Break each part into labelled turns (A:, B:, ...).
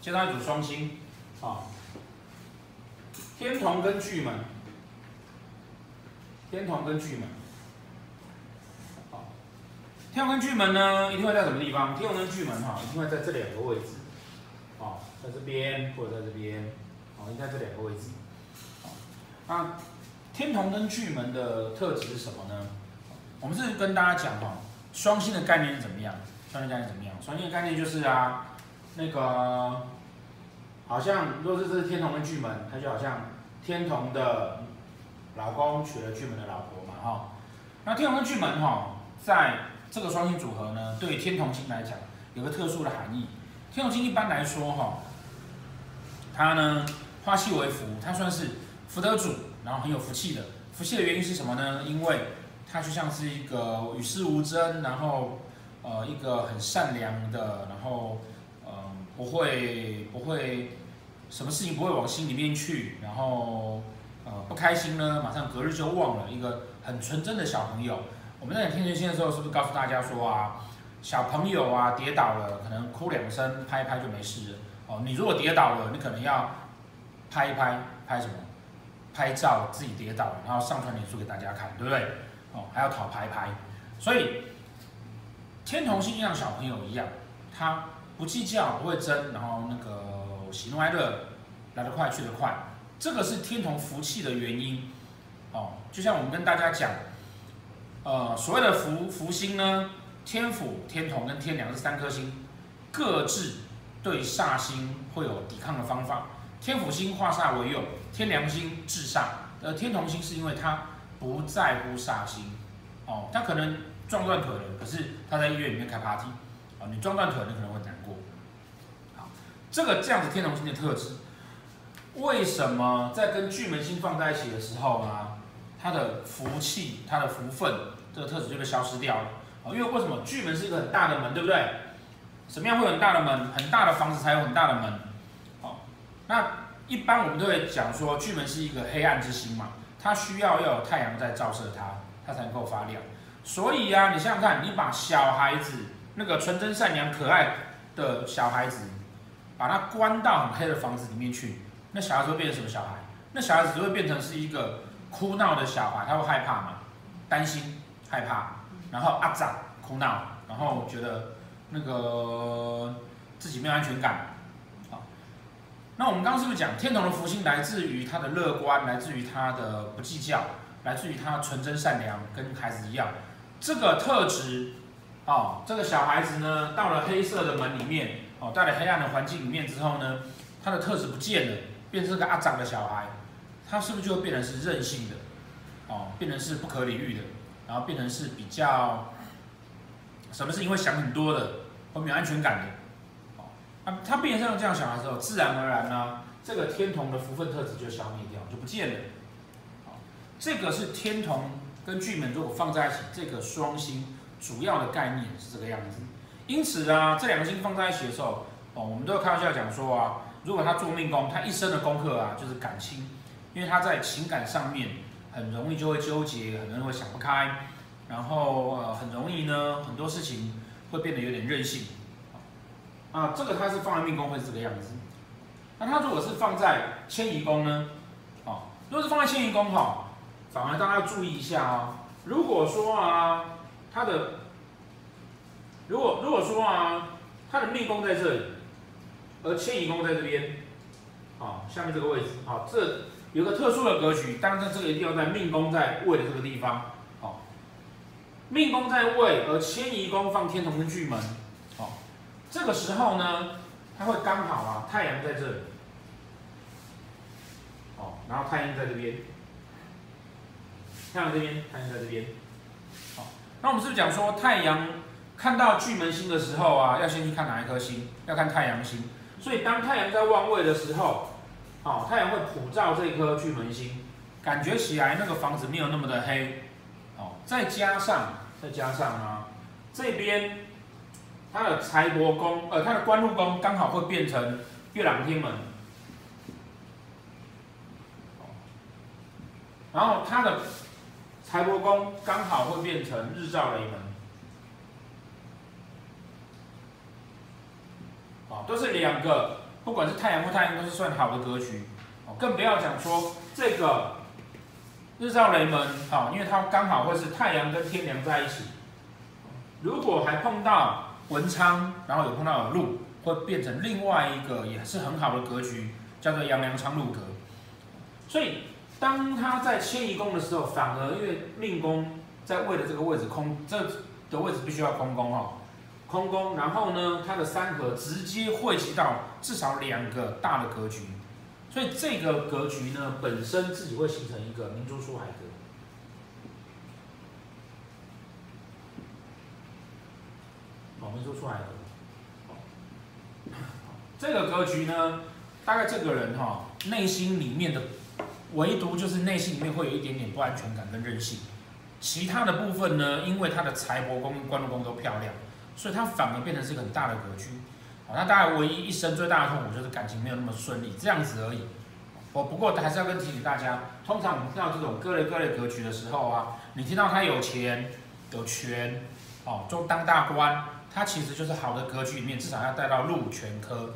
A: 介绍一组双星，啊，天同跟巨门，天同跟巨门，好，天同跟巨门呢，一定会在什么地方？天同跟巨门哈，一定会在这两个位置，啊，在这边或者在这边，啊，应该这两个位置，啊，天同跟巨门的特质是什么呢？我们是跟大家讲哈，双星的概念是怎么样？双星概念怎么样？双星的概念就是啊，那个好像如果是这是天同跟巨门，它就好像天同的老公娶了巨门的老婆嘛哈。那天同跟巨门哈，在这个双星组合呢，对天同星来讲有个特殊的含义。天同星一般来说哈，它呢化气为福，它算是福德主，然后很有福气的。福气的原因是什么呢？因为他就像是一个与世无争，然后呃一个很善良的，然后、不会不会什么事情不会往心里面去，然后呃不开心呢马上隔日就忘了，一个很纯真的小朋友。我们在讲天同星的时候，是不是告诉大家说啊，小朋友啊跌倒了，可能哭两声，拍一拍就没事了。哦，你如果跌倒了，你可能要拍一拍，拍什么？拍照自己跌倒，然后上传脸书给大家看，对不对？哦，还要讨拍拍，所以天同星像小朋友一样，他不计较，不会争，然后那个喜怒哀乐来得快去得快，这个是天同福气的原因。哦，就像我们跟大家讲，呃，所谓的福福星呢，天府、天同跟天梁这三颗星，各自对煞星会有抵抗的方法。天府星化煞为用，天梁星制煞，呃，天同星是因为它。不在乎煞星，哦，他可能撞断腿了，可是他在医院里面开 party，哦，你撞断腿，你可能会难。这个这样子天同星的特质，为什么在跟巨门星放在一起的时候啊，它的福气、它的福分这个特质就被消失掉了？哦，因为为什么巨门是一个很大的门，对不对？什么样会有很大的门？很大的房子才有很大的门。好，那一般我们都会讲说巨门是一个黑暗之星嘛。它需要要有太阳在照射它，它才能够发亮。所以啊，你想想看，你把小孩子那个纯真善良可爱的小孩子，把他关到很黑的房子里面去，那小孩子会变成什么小孩？那小孩子只会变成是一个哭闹的小孩，他会害怕嘛？担心、害怕，然后阿长哭闹，然后觉得那个自己没有安全感。那我们刚刚是不是讲天同的福星来自于他的乐观，来自于他的不计较，来自于他纯真善良，跟孩子一样，这个特质，哦，这个小孩子呢，到了黑色的门里面，哦，到了黑暗的环境里面之后呢，他的特质不见了，变成个阿长的小孩，他是不是就会变成是任性的，哦，变成是不可理喻的，然后变成是比较，什么事情会想很多的，会没有安全感的。啊，他变成这样想的时候，自然而然呢，这个天同的福分特质就消灭掉，就不见了。好，这个是天同跟巨门如果放在一起，这个双星主要的概念是这个样子。因此啊，这两个星放在一起的时候，哦，我们都有开玩笑讲说啊，如果他做命宫，他一生的功课啊就是感情，因为他在情感上面很容易就会纠结，很容易会想不开，然后呃很容易呢很多事情会变得有点任性。啊，这个他是放在命宫会是这个样子。那他如果是放在迁移宫呢？哦，如果是放在迁移宫哈，反而大家要注意一下哦。如果说啊，他的如果如果说啊，它的命宫在这里，而迁移宫在这边，好，下面这个位置，好，这有个特殊的格局，当然这个一定要在命宫在位的这个地方，好，命宫在位，而迁移宫放天同跟巨门。这个时候呢，它会刚好啊，太阳在这里，哦，然后太阴在这边，太阳这边，太阳在这边，好，那我们是不是讲说太阳看到巨门星的时候啊，要先去看哪一颗星？要看太阳星。所以当太阳在旺位的时候，哦，太阳会普照这颗巨门星，感觉起来那个房子没有那么的黑，哦，再加上再加上啊，这边。他的财帛宫，呃，他的官禄宫刚好会变成月朗天门，然后他的财帛宫刚好会变成日照雷门，啊，都是两个不管是太阳或太阴都是算好的格局，哦，更不要讲说这个日照雷门，好，因为它刚好会是太阳跟天梁在一起，如果还碰到文昌，然后有碰到有禄，会变成另外一个也是很好的格局，叫做阳梁昌禄格。所以当他在迁移宫的时候，反而因为命宫在位的这个位置空，这的位置必须要空宫哈。空宫，然后呢，它的三合直接汇集到至少两个大的格局，所以这个格局呢，本身自己会形成一个明珠出海格。哦，明珠出海格。这个格局呢，大概这个人哈、哦，内心里面的唯独就是内心里面会有一点点不安全感跟任性，其他的部分呢，因为他的财帛宫官禄宫都漂亮。所以它反而变成是一个很大的格局，好，那大家唯一一生最大的痛苦就是感情没有那么顺利，这样子而已。我不过还是要跟提醒大家，通常我们听到这种各类各类格局的时候啊，你听到他有钱、有权，哦，就当大官，他其实就是好的格局里面，至少要带到禄权科，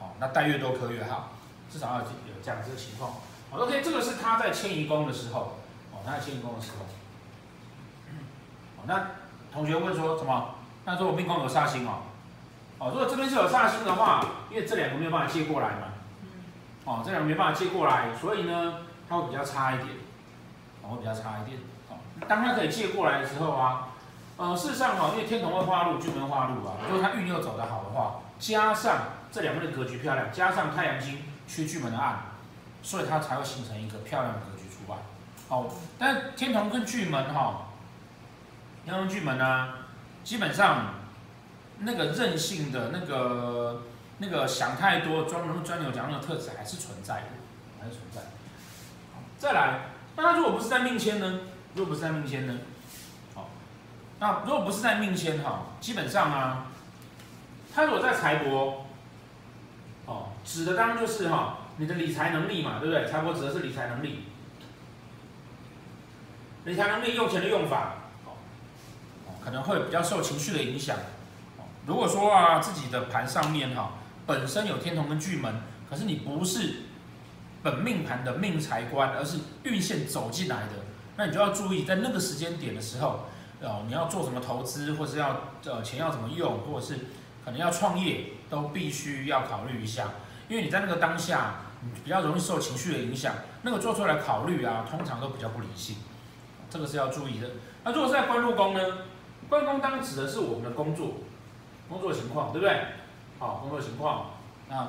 A: 哦，那带越多科越好，至少要有这样子的情况。好，OK，这个是他在迁移宫的时候，哦，他在迁移宫的时候，好，那同学问说什么？那说我命宫有煞星哦，哦，如果这边是有煞星的话，因为这两个没有办法借过来嘛，哦，这两个没办法借过来，所以呢，它会比较差一点，哦，会比较差一点，哦，当它可以借过来的时候啊，呃，事实上哈，因为天同会化禄，巨门化禄啊，如果它运又走得好的话，加上这两个的格局漂亮，加上太阳星去巨门的暗，所以它才会形成一个漂亮格局出来，哦，但天同跟巨门哈，天同巨门呢？基本上，那个任性的那个那个想太多、钻牛钻牛角那个特质还是存在的，还是存在。再来，那他如果不是在命迁呢？如果不是在命迁呢？好，那如果不是在命迁哈，基本上啊，他如果在财帛，哦，指的当然就是哈，你的理财能力嘛，对不对？财帛指的是理财能力，理财能力用钱的用法。可能会比较受情绪的影响。如果说啊，自己的盘上面哈，本身有天同跟巨门，可是你不是本命盘的命财官，而是运线走进来的，那你就要注意，在那个时间点的时候，哦，你要做什么投资，或是要呃钱要怎么用，或者是可能要创业，都必须要考虑一下。因为你在那个当下，你比较容易受情绪的影响，那个做出来考虑啊，通常都比较不理性，这个是要注意的。那如果是在官禄宫呢？关公当指的是我们的工作，工作情况，对不对？好，工作情况。那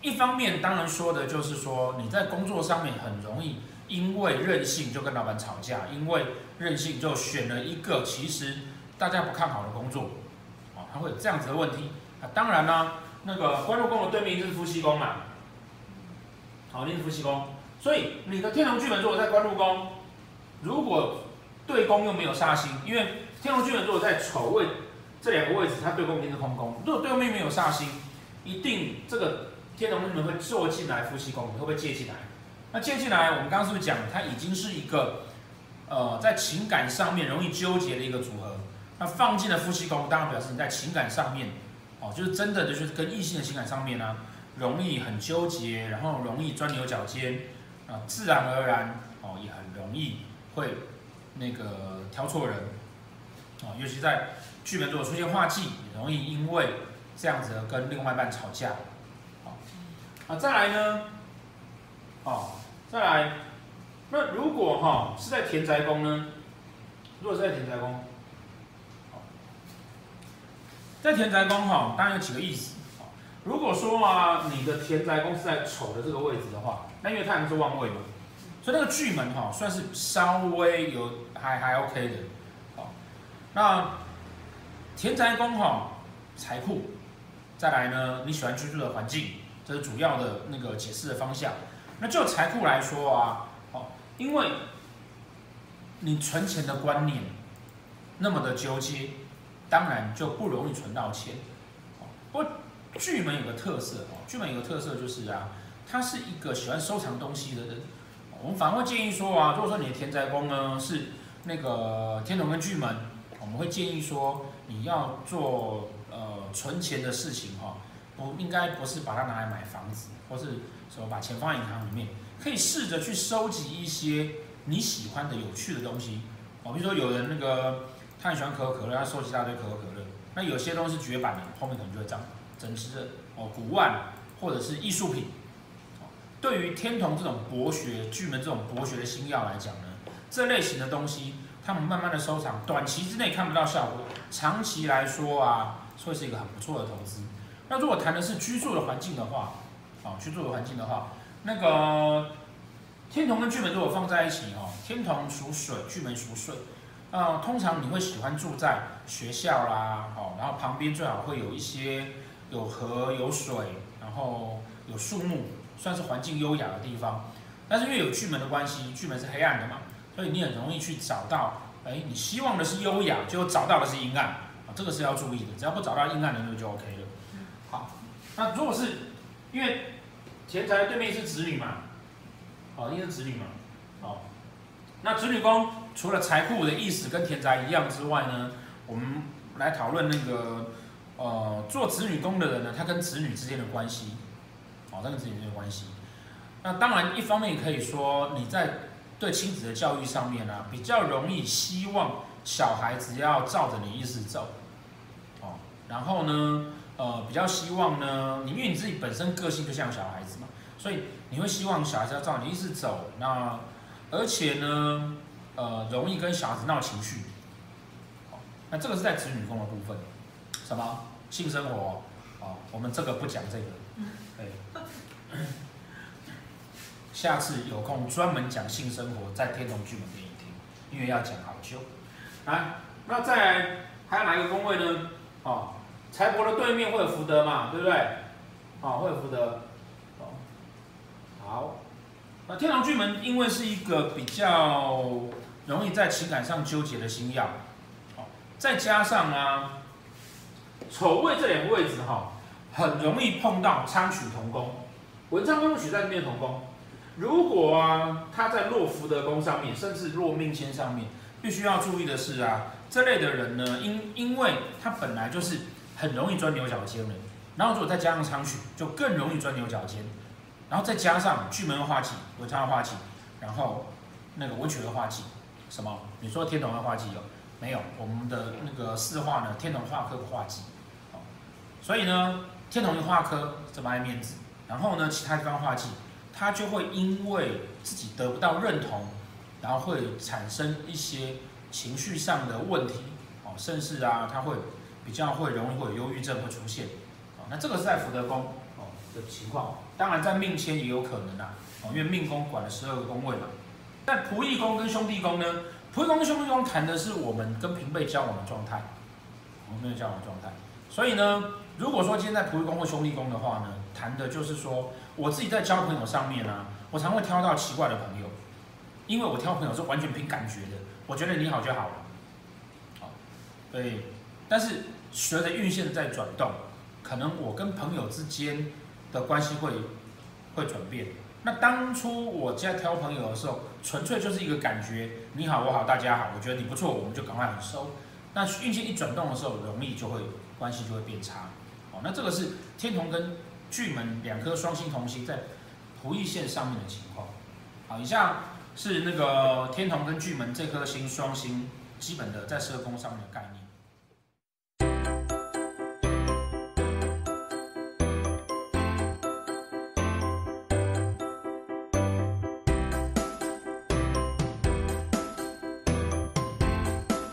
A: 一方面当然说的就是说，你在工作上面很容易因为任性就跟老板吵架，因为任性就选了一个其实大家不看好的工作，啊，他会有这样子的问题。啊，当然呢，那个官禄宫的对面就是夫妻宫嘛，好，就是夫妻宫。所以你的天同巨门如果在官禄宫，如果对宫又没有煞星，因为天龙巨门如果在丑位这两个位置，它对宫一定是空宫。如果对宫没有煞星，一定这个天龙巨门会坐进来夫妻宫，会不会借进来？那借进来，我们刚刚是不是讲，它已经是一个呃在情感上面容易纠结的一个组合。那放进了夫妻宫，当然表示你在情感上面，哦，就是真的就是跟异性的情感上面呢、容易很纠结，然后容易钻牛角尖，啊、自然而然哦也很容易会那个挑错人。啊，尤其在巨门如果出现化忌，容易因为这样子跟另外一半吵架。好，啊，再来呢，啊，再来，那如果哈是在田宅宫呢？如果是在田宅宫，在田宅宫哈，当然有几个意思。如果说啊，你的田宅宫是在丑的这个位置的话，那因为太阳是旺位嘛，所以那个巨门哈算是稍微有还还 OK 的。那田宅宫哈财库，再来呢，你喜欢居住的环境，这是主要的那个解释的方向。那就财库来说啊，哦，因为你存钱的观念那么的纠结，当然就不容易存到钱。哦不过巨门有个特色哦，巨门有个特色就是啊，他是一个喜欢收藏东西的人。我们反而会建议说啊，如果说你的田宅宫呢是那个天同跟巨门。我们会建议说，你要做呃存钱的事情哈，不应该不是把它拿来买房子，或是说把钱放在银行里面，可以试着去收集一些你喜欢的有趣的东西哦，比如说有人那个他很喜欢可口可乐，他收集一大堆可口可乐，那有些东西绝版的，后面可能就会涨增值的哦，古玩或者是艺术品。对于天同这种博学、巨门这种博学的星曜来讲呢，这类型的东西，他们慢慢的收藏，短期之内看不到效果，长期来说啊，会是一个很不错的投资。那如果谈的是居住的环境的话，啊，居住的环境的话，那个天同跟巨门如果放在一起哦，天同属水，巨门属水，啊，通常你会喜欢住在学校啦，哦，然后旁边最好会有一些有河有水，然后有树木。算是环境优雅的地方，但是因为有巨门的关系，巨门是黑暗的嘛，所以你很容易去找到，哎，你希望的是优雅，结果找到的是阴暗，啊，这个是要注意的，只要不找到阴暗的那个就 OK 了。好，那如果是因为钱财对面是子女嘛，好，因为是子女嘛，好，那子女宫除了财库的意思跟田宅一样之外呢，我们来讨论那个，呃，做子女宫的人呢，他跟子女之间的关系。哦，他跟子女之间的关系。那当然，一方面可以说你在对亲子的教育上面呢、比较容易希望小孩子要照着你意思走。哦，然后呢，呃，比较希望呢，你因为你自己本身个性就像小孩子嘛，所以你会希望小孩子要照你意思走。那而且呢，呃，容易跟小孩子闹情绪。哦，那这个是在子女宫的部分。什么性生活？哦，我们这个不讲这个。对。下次有空专门讲性生活，在天龙巨门给你听，因为要讲好久。来，那再来还有哪一个宫位呢？哦，财帛的对面会有福德嘛，对不对？哦，会有福德。哦，好。那天龙巨门因为是一个比较容易在情感上纠结的星曜，哦，再加上啊，丑位这两个位置哈，很容易碰到昌曲同宫。文昌跟曲在这边同宫，如果啊，他在落福德宫上面，甚至落命签上面，必须要注意的是啊，这类的人呢，因因为他本来就是很容易钻牛角尖的，然后如果再加上仓曲，就更容易钻牛角尖，然后再加上巨门化忌，文昌化忌，然后那个文曲的化忌，什么？你说天同的化忌有没有？我们的那个四化呢？天同化科的化忌，所以呢，天同的化科这么爱面子。然后呢，其他地方化忌，他就会因为自己得不到认同，然后会产生一些情绪上的问题，哦，甚至啊，他会比较会容易会有忧郁症会出现，哦，那这个是在福德宫哦的情况，当然在命迁也有可能啊，哦，因为命宫管十二个宫位嘛。在仆役宫跟兄弟宫呢，仆役宫跟兄弟宫谈的是我们跟平辈交往的状态，我们跟交往的状态，所以呢，如果说今天在仆役宫或兄弟宫的话呢，谈的就是说，我自己在交朋友上面啊，我常会挑到奇怪的朋友，因为我挑朋友是完全凭感觉的，我觉得你好就好了，好，所以，但是随着运线在转动，可能我跟朋友之间的关系会会转变。那当初我在挑朋友的时候，纯粹就是一个感觉，你好我好大家好，我觉得你不错，我们就赶快很熟。那运线一转动的时候，容易就会关系就会变差。那这个是天同跟巨门两颗双星同行在仆役线上面的情况。好，以下是那个天同跟巨门这颗星双星基本的在十二宫上面的概念。